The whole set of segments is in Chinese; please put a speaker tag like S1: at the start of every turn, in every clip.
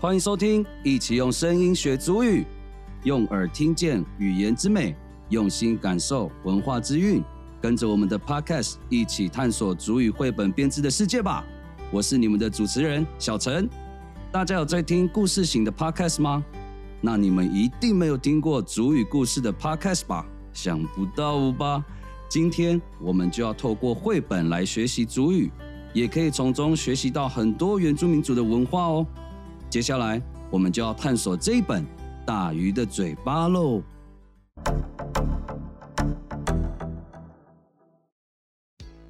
S1: 欢迎收听，一起用声音学祖语，用耳听见语言之美，用心感受文化之韵。跟着我们的 Podcast 一起探索祖语绘本编织的世界吧！我是你们的主持人小陈。大家有在听故事型的 Podcast 吗？那你们一定没有听过祖语故事的 Podcast 吧？想不到吧？今天我们就要透过绘本来学习祖语，也可以从中学习到很多原住民族的文化哦。接下来我们就要探索这一本《大鱼的嘴巴》喽。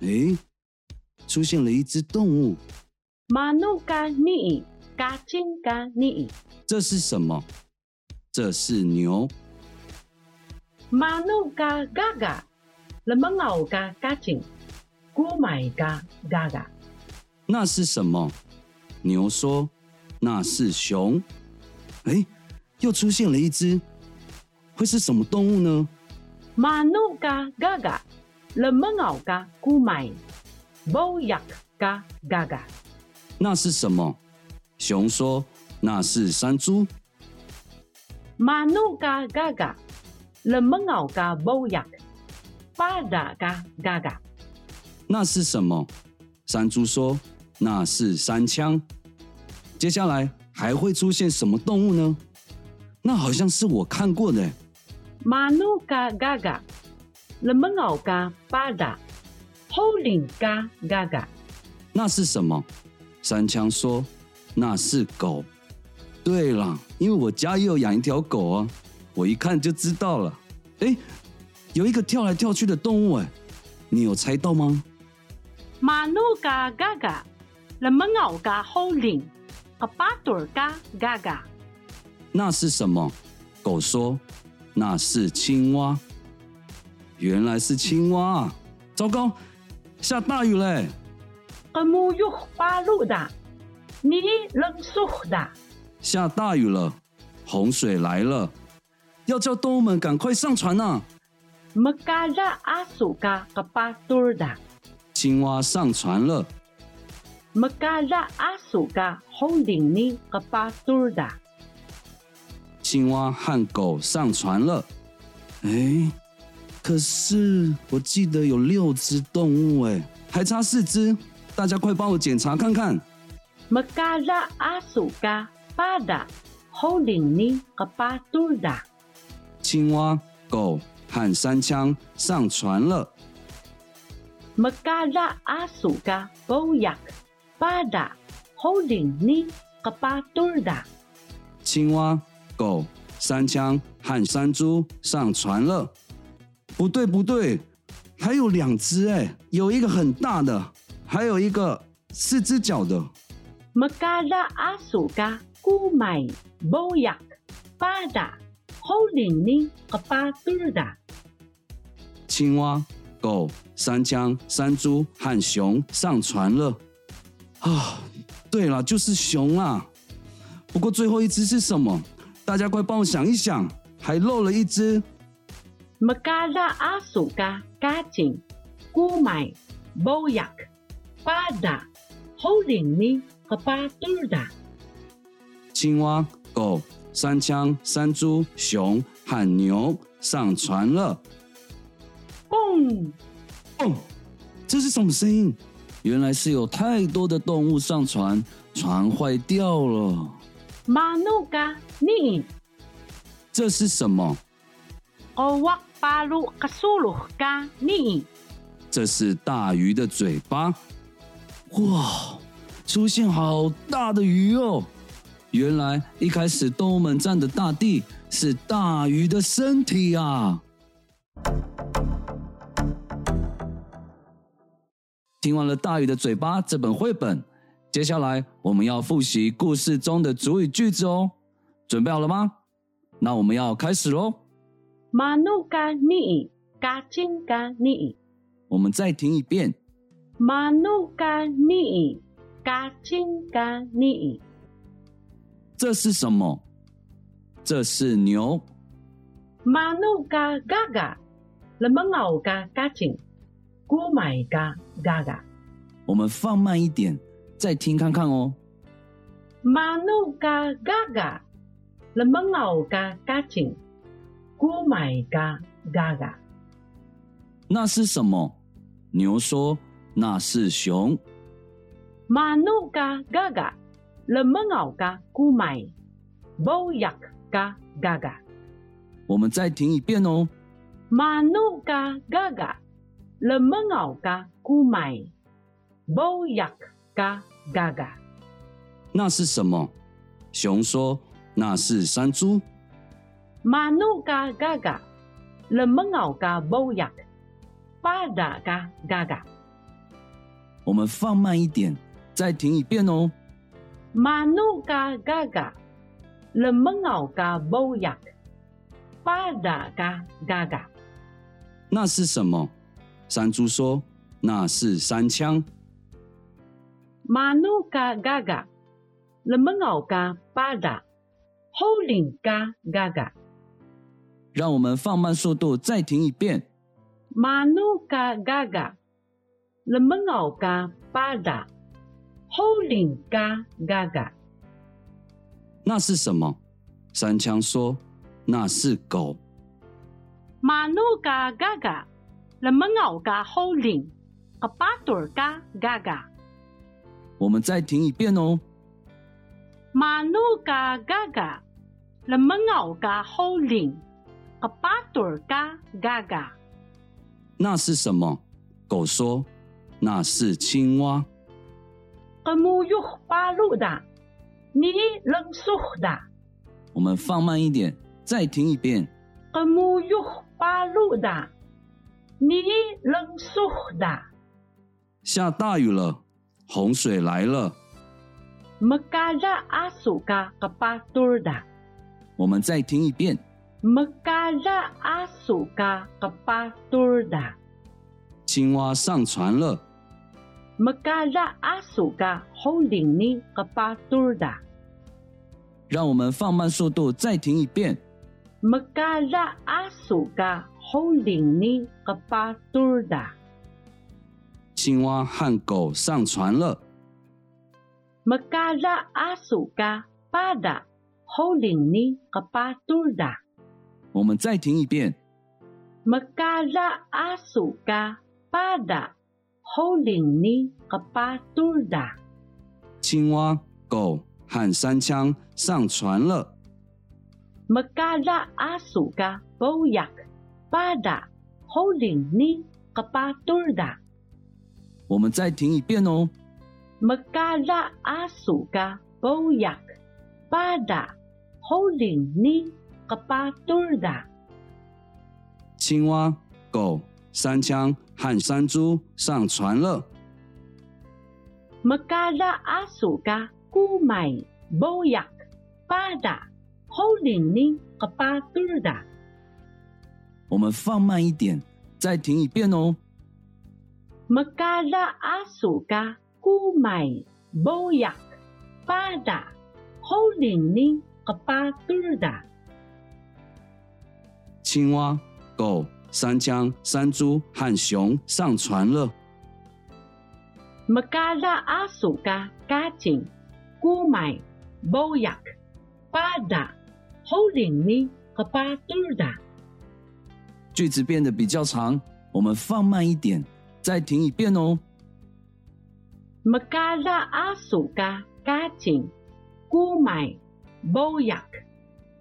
S1: 诶，出现了一只动物，
S2: 马努嘎尼嘎金嘎尼，
S1: 这是什么？这是牛。
S2: 马努嘎嘎嘎，了么奥嘎嘎金，古买嘎嘎嘎，
S1: 那是什么？牛说：“那是熊。”哎，又出现了一只，会是什么动物呢？
S2: 马努嘎嘎嘎。了么奥嘎古买，波亚嘎嘎嘎，
S1: 那是什么？熊说：“那是山猪。”
S2: 马努嘎嘎嘎，了么奥嘎波亚，巴达嘎嘎嘎，
S1: 那是什么？山猪说：“那是山枪。”接下来还会出现什么动物呢？那好像是我看过的。
S2: 马努嘎嘎嘎。了么奥嘎巴达，后领嘎嘎嘎，
S1: 那是什么？三枪说：“那是狗。”对了，因为我家也有养一条狗啊，我一看就知道了。哎，有一个跳来跳去的动物，哎，你有猜到吗？
S2: 马努嘎嘎嘎，了么奥嘎嘎嘎嘎，
S1: 那是什么？狗说：“那是青蛙。”原来是青蛙！糟糕，下大雨嘞！
S2: 个木有八路的，你冷缩的。
S1: 下大雨了，洪水来了，要叫动物们赶快上船呐！
S2: 么嘎拉阿苏嘎个巴多的。
S1: 青蛙上船了。
S2: 么嘎拉阿苏嘎后领你个巴多的。
S1: 青蛙和狗上船了。哎。可是我记得有六只动物哎，还差四只，大家快帮我检查看看。
S2: 么嘎拉阿苏嘎巴达后领尼和巴杜达，
S1: 青蛙、狗和山枪上船了。
S2: 么嘎拉阿苏嘎波亚巴达后领尼和巴杜达，
S1: 青蛙、狗、山枪和山猪上船了。不对不对，还有两只哎，有一个很大的，还有一个四只脚的。
S2: 么嘎拉阿苏嘎古买波亚巴达后领尼和巴杜达。
S1: 青蛙、狗、山枪、山猪和熊上船了。啊，对了，就是熊啊。不过最后一只是什么？大家快帮我想一想，还漏了一只。
S2: 么嘎拉阿苏嘎嘎金古买波亚巴达后领尼和巴杜达。
S1: 青蛙、狗、山枪、山猪、熊和牛上船了。
S2: 嘣
S1: 嘣，这是什么声音？原来是有太多的动物上船，船坏掉了。
S2: 马努嘎尼，
S1: 这是什么？
S2: 哦哇！巴鲁卡苏鲁嘎尼，
S1: 这是大鱼的嘴巴。哇，出现好大的鱼哦！原来一开始动物们站的大地是大鱼的身体啊！听完了《大鱼的嘴巴》这本绘本，接下来我们要复习故事中的主语句子哦。准备好了吗？那我们要开始喽！
S2: 马努嘎尼嘎金嘎尼，
S1: 我们再听一遍。
S2: 马努嘎尼嘎金嘎尼，
S1: 这是什么？这是牛。
S2: 马努嘎嘎嘎，那么奥嘎嘎金，古买嘎嘎嘎。
S1: 我们放慢一点，再听看看哦。
S2: Manu ka gaga, lemengau ka kacing, kumai ka gaga.
S1: 那是什么？牛说：“那是熊。
S2: Manu ka gaga, lemengau ka kumai, boyak ka gaga. ”
S1: 我们再听一遍哦。
S2: Manu ka gaga, lemengau ka kumai, boyak ka gaga.
S1: 那是什么？熊说：“那是山猪。
S2: Manu ka gaga, lemengau ka boyak, pada ka gaga. ”
S1: 我们放慢一点，再听一遍哦。
S2: Manu ka gaga, lemengau ka boyak, pada ka gaga.
S1: 那是什么？山猪说：“那是山枪。
S2: Manu ka gaga, lemengau ka pada, holding ka gaga. ”
S1: 让我们放慢速度，再听一遍。
S2: Manu ka gaga, lemengau ka pada, holding ka gaga.
S1: 那是什么？山枪说：“那是狗。
S2: Manu ka gaga, 人们咬嘎好灵，阿巴喝朵嘎嘎嘎
S1: 我们再听一遍哦。
S2: 马努嘎嘎嘎人们咬嘎好灵，阿巴喝朵嘎嘎嘎
S1: 那是什么？狗说那是青蛙。
S2: i'm your 你冷缩哒
S1: 我们放慢一点再听一遍。
S2: i'm your 你冷的。
S1: 下大雨了，洪水来了。
S2: 莫嘎热阿苏嘎个巴杜的。
S1: 我们再听一遍。
S2: 莫嘎热阿苏嘎个巴杜的。
S1: 青蛙上船了。
S2: 莫嘎热阿苏嘎好灵呢个巴杜的。
S1: 让我们放慢速度，再听一遍。
S2: 莫嘎热阿苏嘎。Holding ni kapatur da.
S1: 青蛙和狗上船了。
S2: Mekada asu ka pada holding ni kapatur da.
S1: 我们再听一遍。
S2: Mekada asu ka pada holding ni kapatur da.
S1: 青蛙、狗和山枪上船了。
S2: Mekada asu ka boyak pada holding ni kapatur da.
S1: 我们再听一遍哦。
S2: Mekada asu ka boyak pada holding ni kapatur da.
S1: 青蛙、狗、山枪和山猪上船了。
S2: Mekada asu ka kumai boyak pada holding ni kapatur da.
S1: 我们放慢一点，再听一遍哦。
S2: Mekada asu ka kumai boyak pada holding ni kapatur da.
S1: 青蛙、狗、山枪、山猪和熊上船了。
S2: Mekada asu ka kacing kumai boyak pada holding ni kapatur da.
S1: 句子变得比较长，我们放慢一点，再听一遍哦。
S2: Mekada asu ka kacing kumai boyak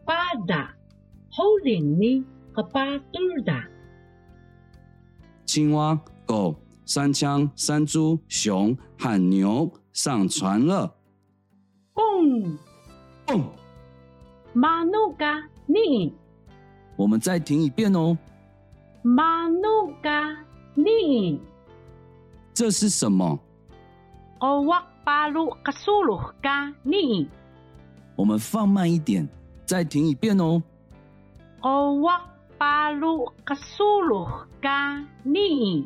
S2: pada holding ni kapatur da.
S1: 青蛙、狗、山枪、山猪、熊和牛上船了。
S2: Pung
S1: 蹦
S2: ！manu ka ni
S1: 我们再听一遍哦。
S2: Manu ka ni
S1: 这是什么
S2: ？Kawak palu kasuluh ka ni
S1: 我们放慢一点，再听一遍哦。
S2: Kawak palu kasuluh ka ni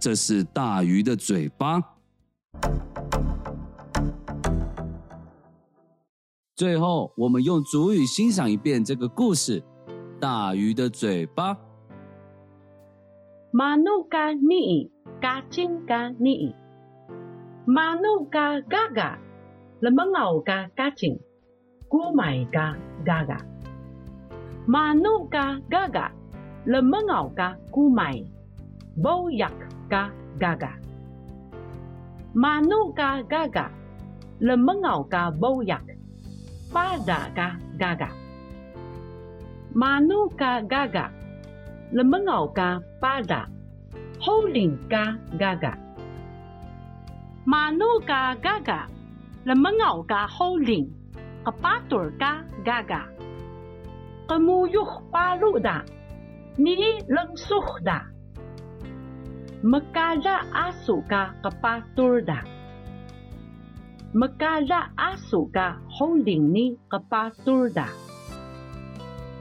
S1: 这是大鱼的嘴巴。最后，我们用主语欣赏一遍这个故事：大鱼的嘴巴。
S2: Manu ka ni kacing ka ni Manu ka gaga lemengau ka kacing, kumai ka gaga. Manu ka gaga, lemengau ka kumai, boyak ka gaga. Manu ka gaga, lemengau ka boyak, pada ka gaga. Manu ka gaga, 那么咬嘎巴达，好灵嘎嘎嘎，马努嘎嘎嘎，那么咬嘎好灵，个巴肚嘎嘎嘎，个木有巴路哒，你冷缩哒，木嘎热阿苏嘎个巴肚儿哒，木嘎热阿苏嘎好灵呢个巴肚儿哒，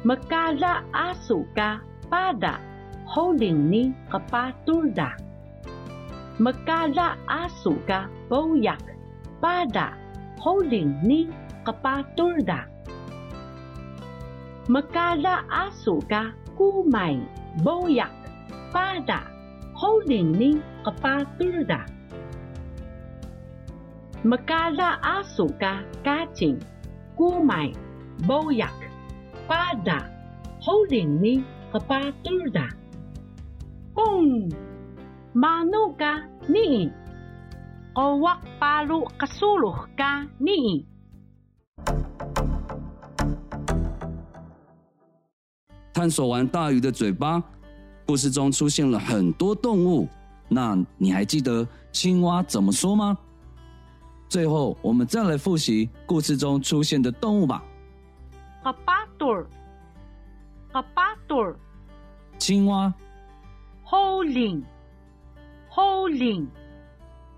S2: 木嘎热阿苏嘎。Pada holding ni kepatur da. Mekada asu ka boyak pada holding ni kepatur da. Mekada asu ka kumai boyak pada holding ni kepatur da. Mekada asu ka kacing kumai boyak pada holding ni 河巴肚儿的，公，马努嘎尼，狗哇巴鲁卡苏鲁嘎尼。
S1: 探索完大鱼的嘴巴，故事中出现了很多动物，那你还记得青蛙怎么说吗？最后，我们再来复习故事中出现的动物吧。
S2: 河巴肚儿，河巴肚儿。
S1: 青蛙、
S2: holding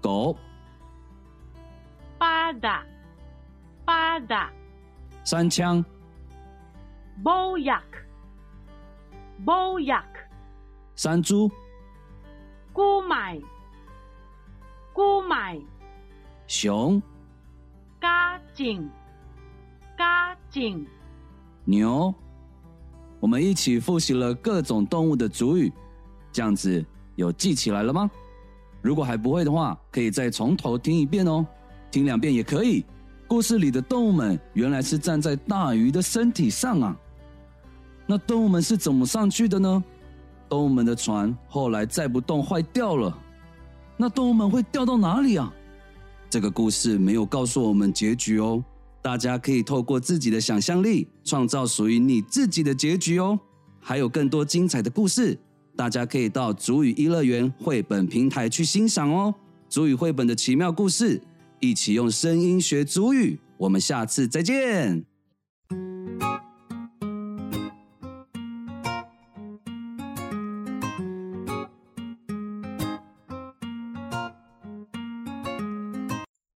S1: 狗、
S2: pada pada
S1: 山枪、
S2: boyak boyak
S1: 山猪、
S2: kumai kumai
S1: 熊、
S2: kacing kacing
S1: 牛。我们一起复习了各种动物的主语，这样子有记起来了吗？如果还不会的话，可以再从头听一遍哦，听两遍也可以。故事里的动物们原来是站在大鱼的身体上啊。那动物们是怎么上去的呢？动物们的船后来载不动，坏掉了。那动物们会掉到哪里啊？这个故事没有告诉我们结局哦。大家可以透过自己的想象力，创造属于你自己的结局哦。还有更多精彩的故事，大家可以到主语一乐园绘本平台去欣赏哦。主语绘本的奇妙故事，一起用声音学主语。我们下次再见。